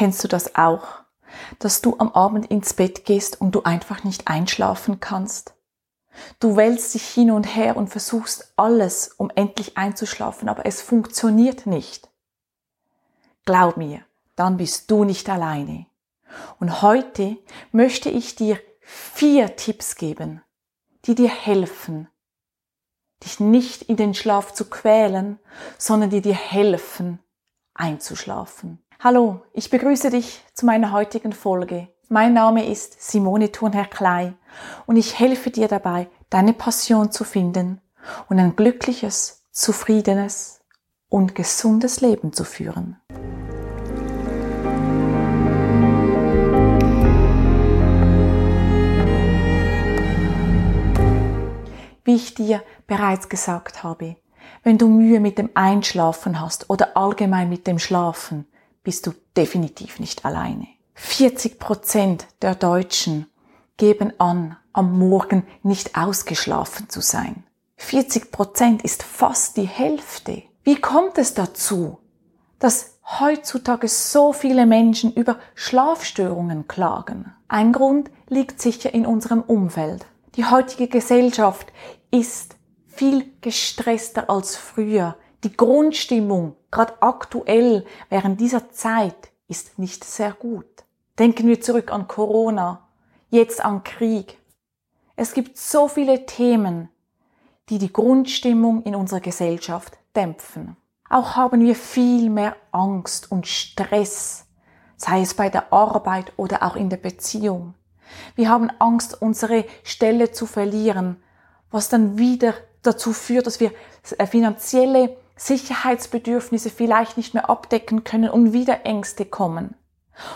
Kennst du das auch? Dass du am Abend ins Bett gehst und du einfach nicht einschlafen kannst? Du wälzt dich hin und her und versuchst alles, um endlich einzuschlafen, aber es funktioniert nicht. Glaub mir, dann bist du nicht alleine. Und heute möchte ich dir vier Tipps geben, die dir helfen, dich nicht in den Schlaf zu quälen, sondern die dir helfen, einzuschlafen. Hallo, ich begrüße dich zu meiner heutigen Folge. Mein Name ist Simone Thurnherr Klei und ich helfe dir dabei, deine Passion zu finden und ein glückliches, zufriedenes und gesundes Leben zu führen. Wie ich dir bereits gesagt habe, wenn du Mühe mit dem Einschlafen hast oder allgemein mit dem Schlafen, bist du definitiv nicht alleine. 40 Prozent der Deutschen geben an, am Morgen nicht ausgeschlafen zu sein. 40 Prozent ist fast die Hälfte. Wie kommt es dazu, dass heutzutage so viele Menschen über Schlafstörungen klagen? Ein Grund liegt sicher in unserem Umfeld. Die heutige Gesellschaft ist viel gestresster als früher. Die Grundstimmung, gerade aktuell während dieser Zeit, ist nicht sehr gut. Denken wir zurück an Corona, jetzt an Krieg. Es gibt so viele Themen, die die Grundstimmung in unserer Gesellschaft dämpfen. Auch haben wir viel mehr Angst und Stress, sei es bei der Arbeit oder auch in der Beziehung. Wir haben Angst, unsere Stelle zu verlieren, was dann wieder dazu führt, dass wir äh, finanzielle Sicherheitsbedürfnisse vielleicht nicht mehr abdecken können und wieder Ängste kommen.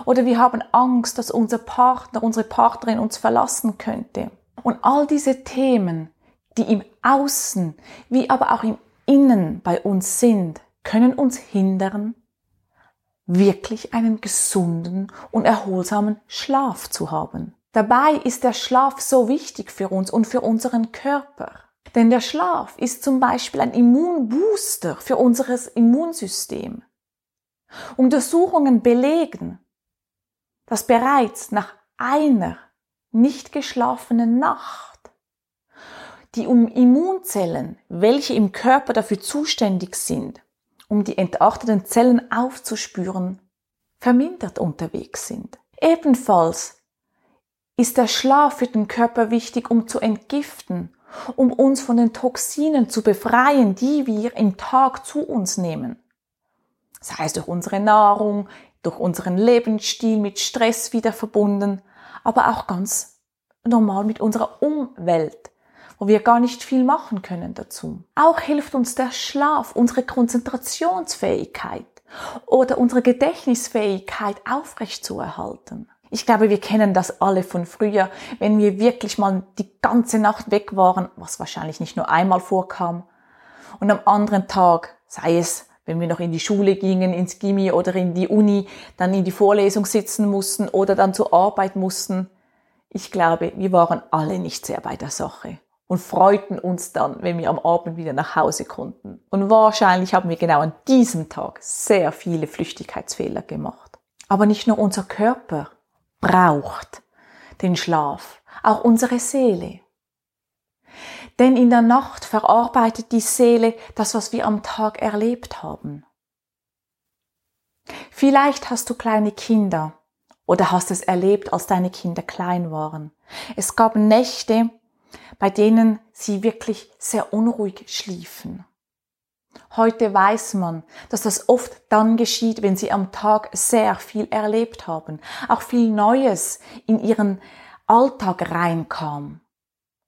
Oder wir haben Angst, dass unser Partner, unsere Partnerin uns verlassen könnte. Und all diese Themen, die im Außen wie aber auch im Innen bei uns sind, können uns hindern, wirklich einen gesunden und erholsamen Schlaf zu haben. Dabei ist der Schlaf so wichtig für uns und für unseren Körper. Denn der Schlaf ist zum Beispiel ein Immunbooster für unser Immunsystem. Untersuchungen belegen, dass bereits nach einer nicht geschlafenen Nacht die Immunzellen, welche im Körper dafür zuständig sind, um die entarteten Zellen aufzuspüren, vermindert unterwegs sind. Ebenfalls ist der Schlaf für den Körper wichtig, um zu entgiften, um uns von den Toxinen zu befreien, die wir im Tag zu uns nehmen. Sei es durch unsere Nahrung, durch unseren Lebensstil mit Stress wieder verbunden, aber auch ganz normal mit unserer Umwelt, wo wir gar nicht viel machen können dazu. Auch hilft uns der Schlaf, unsere Konzentrationsfähigkeit oder unsere Gedächtnisfähigkeit aufrechtzuerhalten. Ich glaube, wir kennen das alle von früher, wenn wir wirklich mal die ganze Nacht weg waren, was wahrscheinlich nicht nur einmal vorkam. Und am anderen Tag, sei es, wenn wir noch in die Schule gingen, ins Gimmi oder in die Uni, dann in die Vorlesung sitzen mussten oder dann zur Arbeit mussten. Ich glaube, wir waren alle nicht sehr bei der Sache und freuten uns dann, wenn wir am Abend wieder nach Hause konnten. Und wahrscheinlich haben wir genau an diesem Tag sehr viele Flüchtigkeitsfehler gemacht. Aber nicht nur unser Körper braucht den Schlaf, auch unsere Seele. Denn in der Nacht verarbeitet die Seele das, was wir am Tag erlebt haben. Vielleicht hast du kleine Kinder oder hast es erlebt, als deine Kinder klein waren. Es gab Nächte, bei denen sie wirklich sehr unruhig schliefen. Heute weiß man, dass das oft dann geschieht, wenn sie am Tag sehr viel erlebt haben, auch viel Neues in ihren Alltag reinkam.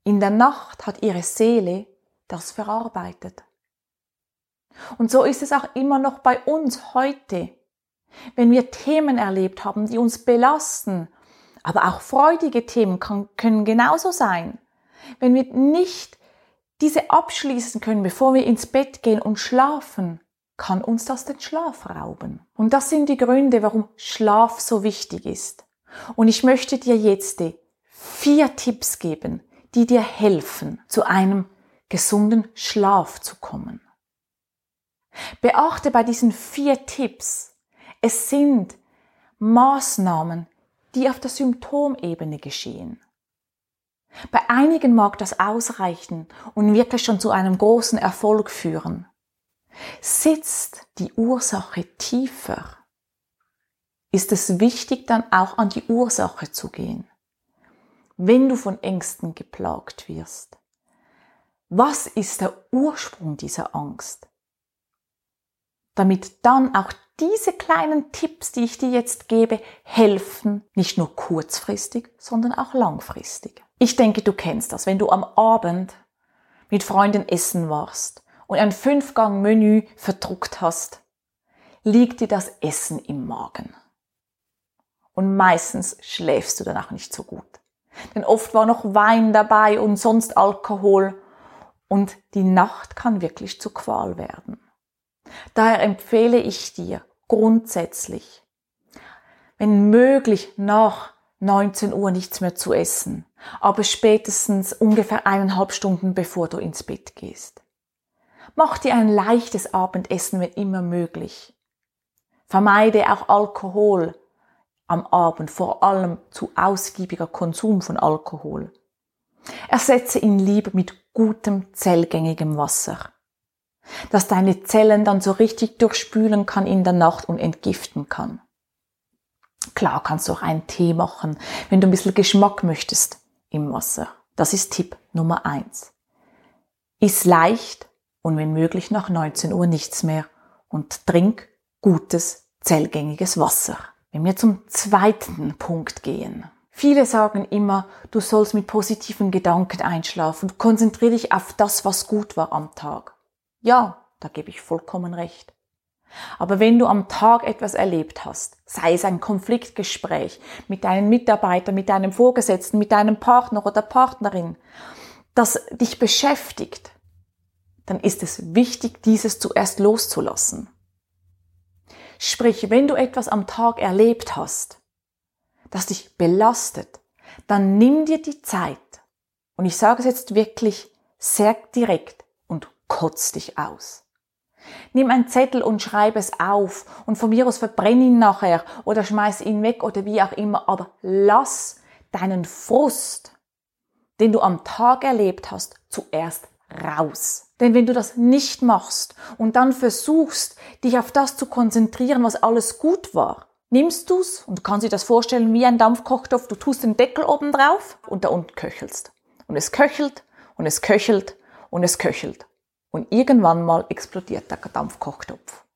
In der Nacht hat ihre Seele das verarbeitet. Und so ist es auch immer noch bei uns heute. Wenn wir Themen erlebt haben, die uns belasten, aber auch freudige Themen können genauso sein. Wenn wir nicht diese abschließen können, bevor wir ins Bett gehen und schlafen, kann uns das den Schlaf rauben. Und das sind die Gründe, warum Schlaf so wichtig ist. Und ich möchte dir jetzt vier Tipps geben, die dir helfen, zu einem gesunden Schlaf zu kommen. Beachte bei diesen vier Tipps, es sind Maßnahmen, die auf der Symptomebene geschehen. Bei einigen mag das ausreichen und wirklich schon zu einem großen Erfolg führen. Sitzt die Ursache tiefer, ist es wichtig, dann auch an die Ursache zu gehen. Wenn du von Ängsten geplagt wirst, was ist der Ursprung dieser Angst? Damit dann auch diese kleinen Tipps, die ich dir jetzt gebe, helfen, nicht nur kurzfristig, sondern auch langfristig. Ich denke, du kennst das, wenn du am Abend mit Freunden essen warst und ein Fünfgang-Menü verdruckt hast, liegt dir das Essen im Magen. Und meistens schläfst du danach nicht so gut. Denn oft war noch Wein dabei und sonst Alkohol und die Nacht kann wirklich zu Qual werden. Daher empfehle ich dir grundsätzlich, wenn möglich nach 19 Uhr nichts mehr zu essen, aber spätestens ungefähr eineinhalb Stunden bevor du ins Bett gehst. Mach dir ein leichtes Abendessen, wenn immer möglich. Vermeide auch Alkohol am Abend, vor allem zu ausgiebiger Konsum von Alkohol. Ersetze ihn lieber mit gutem, zellgängigem Wasser, das deine Zellen dann so richtig durchspülen kann in der Nacht und entgiften kann. Klar kannst du auch einen Tee machen, wenn du ein bisschen Geschmack möchtest im Wasser. Das ist Tipp Nummer eins. Iss leicht und wenn möglich nach 19 Uhr nichts mehr und trink gutes, zellgängiges Wasser. Wenn wir zum zweiten Punkt gehen. Viele sagen immer, du sollst mit positiven Gedanken einschlafen, konzentriere dich auf das, was gut war am Tag. Ja, da gebe ich vollkommen recht. Aber wenn du am Tag etwas erlebt hast, sei es ein Konfliktgespräch mit deinen Mitarbeitern, mit deinem Vorgesetzten, mit deinem Partner oder Partnerin, das dich beschäftigt, dann ist es wichtig, dieses zuerst loszulassen. Sprich, wenn du etwas am Tag erlebt hast, das dich belastet, dann nimm dir die Zeit, und ich sage es jetzt wirklich sehr direkt, kotz dich aus. Nimm einen Zettel und schreib es auf und von mir aus verbrenn ihn nachher oder schmeiß ihn weg oder wie auch immer, aber lass deinen Frust, den du am Tag erlebt hast, zuerst raus. Denn wenn du das nicht machst und dann versuchst, dich auf das zu konzentrieren, was alles gut war, nimmst du's und kannst dir das vorstellen wie ein Dampfkochtopf, du tust den Deckel oben drauf und da unten köchelst. Und es köchelt und es köchelt und es köchelt. Und irgendwann mal explodiert der Dampfkochtopf.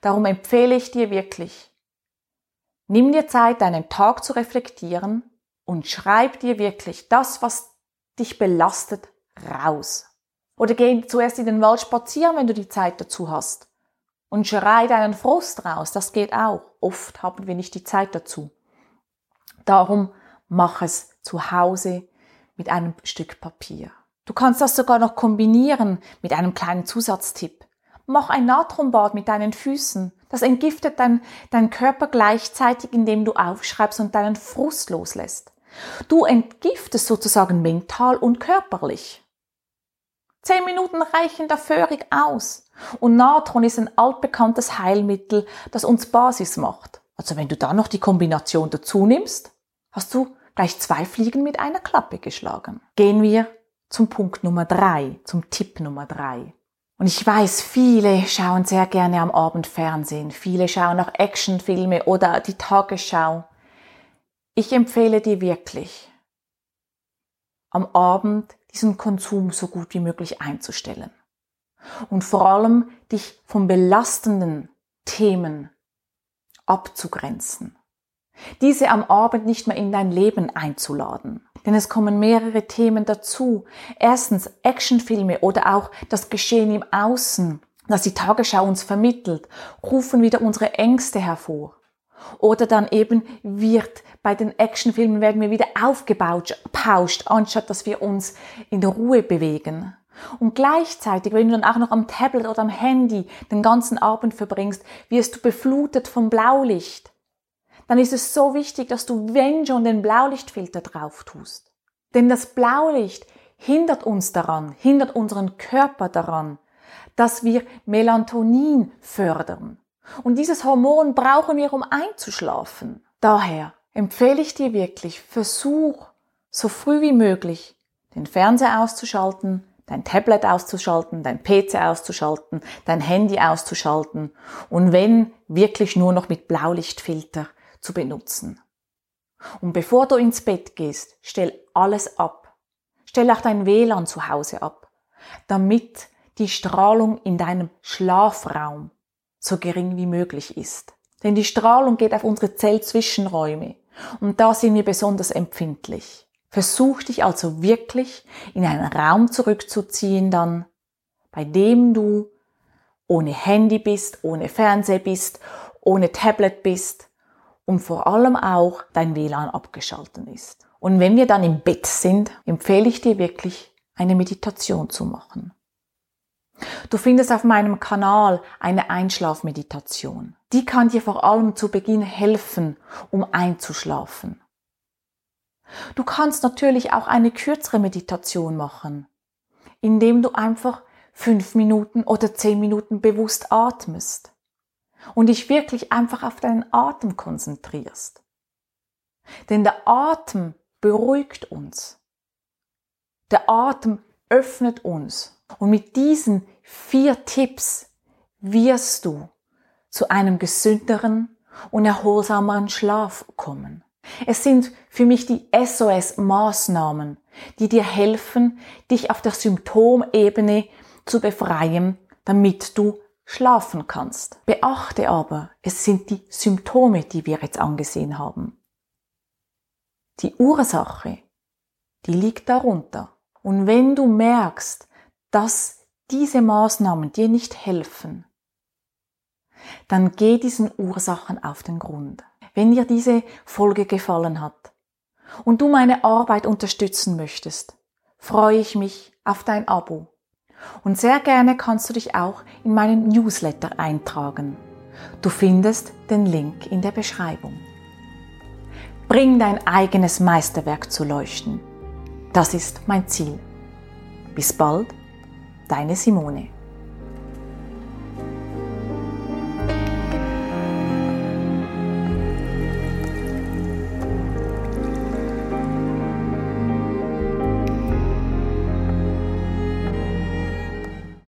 Darum empfehle ich dir wirklich, nimm dir Zeit, deinen Tag zu reflektieren und schreib dir wirklich das, was dich belastet, raus. Oder geh zuerst in den Wald spazieren, wenn du die Zeit dazu hast. Und schrei deinen Frust raus, das geht auch. Oft haben wir nicht die Zeit dazu. Darum mach es zu Hause mit einem Stück Papier. Du kannst das sogar noch kombinieren mit einem kleinen Zusatztipp. Mach ein Natronbad mit deinen Füßen. Das entgiftet dein, dein Körper gleichzeitig, indem du aufschreibst und deinen Frust loslässt. Du entgiftest sozusagen mental und körperlich. Zehn Minuten reichen da völlig aus. Und Natron ist ein altbekanntes Heilmittel, das uns Basis macht. Also wenn du da noch die Kombination dazu nimmst, hast du gleich zwei Fliegen mit einer Klappe geschlagen. Gehen wir zum Punkt Nummer drei, zum Tipp Nummer drei. Und ich weiß, viele schauen sehr gerne am Abend Fernsehen, viele schauen auch Actionfilme oder die Tagesschau. Ich empfehle dir wirklich, am Abend diesen Konsum so gut wie möglich einzustellen. Und vor allem dich von belastenden Themen abzugrenzen. Diese am Abend nicht mehr in dein Leben einzuladen. Denn es kommen mehrere Themen dazu. Erstens Actionfilme oder auch das Geschehen im Außen, das die Tagesschau uns vermittelt, rufen wieder unsere Ängste hervor. Oder dann eben wird bei den Actionfilmen werden wir wieder aufgebauscht, anstatt dass wir uns in der Ruhe bewegen. Und gleichzeitig, wenn du dann auch noch am Tablet oder am Handy den ganzen Abend verbringst, wirst du beflutet vom Blaulicht dann ist es so wichtig, dass du, wenn schon, den Blaulichtfilter drauf tust. Denn das Blaulicht hindert uns daran, hindert unseren Körper daran, dass wir Melatonin fördern. Und dieses Hormon brauchen wir, um einzuschlafen. Daher empfehle ich dir wirklich, versuch so früh wie möglich den Fernseher auszuschalten, dein Tablet auszuschalten, dein PC auszuschalten, dein Handy auszuschalten und wenn wirklich nur noch mit Blaulichtfilter zu benutzen. Und bevor du ins Bett gehst, stell alles ab. Stell auch dein WLAN zu Hause ab, damit die Strahlung in deinem Schlafraum so gering wie möglich ist. Denn die Strahlung geht auf unsere Zellzwischenräume und da sind wir besonders empfindlich. Versuch dich also wirklich in einen Raum zurückzuziehen dann, bei dem du ohne Handy bist, ohne Fernseher bist, ohne Tablet bist und vor allem auch dein WLAN abgeschalten ist. Und wenn wir dann im Bett sind, empfehle ich dir wirklich eine Meditation zu machen. Du findest auf meinem Kanal eine Einschlafmeditation. Die kann dir vor allem zu Beginn helfen, um einzuschlafen. Du kannst natürlich auch eine kürzere Meditation machen, indem du einfach fünf Minuten oder zehn Minuten bewusst atmest und dich wirklich einfach auf deinen Atem konzentrierst. Denn der Atem beruhigt uns. Der Atem öffnet uns und mit diesen vier Tipps wirst du zu einem gesünderen und erholsameren Schlaf kommen. Es sind für mich die SOS-Maßnahmen, die dir helfen, dich auf der Symptomebene zu befreien, damit du schlafen kannst. Beachte aber, es sind die Symptome, die wir jetzt angesehen haben. Die Ursache, die liegt darunter. Und wenn du merkst, dass diese Maßnahmen dir nicht helfen, dann geh diesen Ursachen auf den Grund. Wenn dir diese Folge gefallen hat und du meine Arbeit unterstützen möchtest, freue ich mich auf dein Abo. Und sehr gerne kannst du dich auch in meinen Newsletter eintragen. Du findest den Link in der Beschreibung. Bring dein eigenes Meisterwerk zu leuchten. Das ist mein Ziel. Bis bald, deine Simone.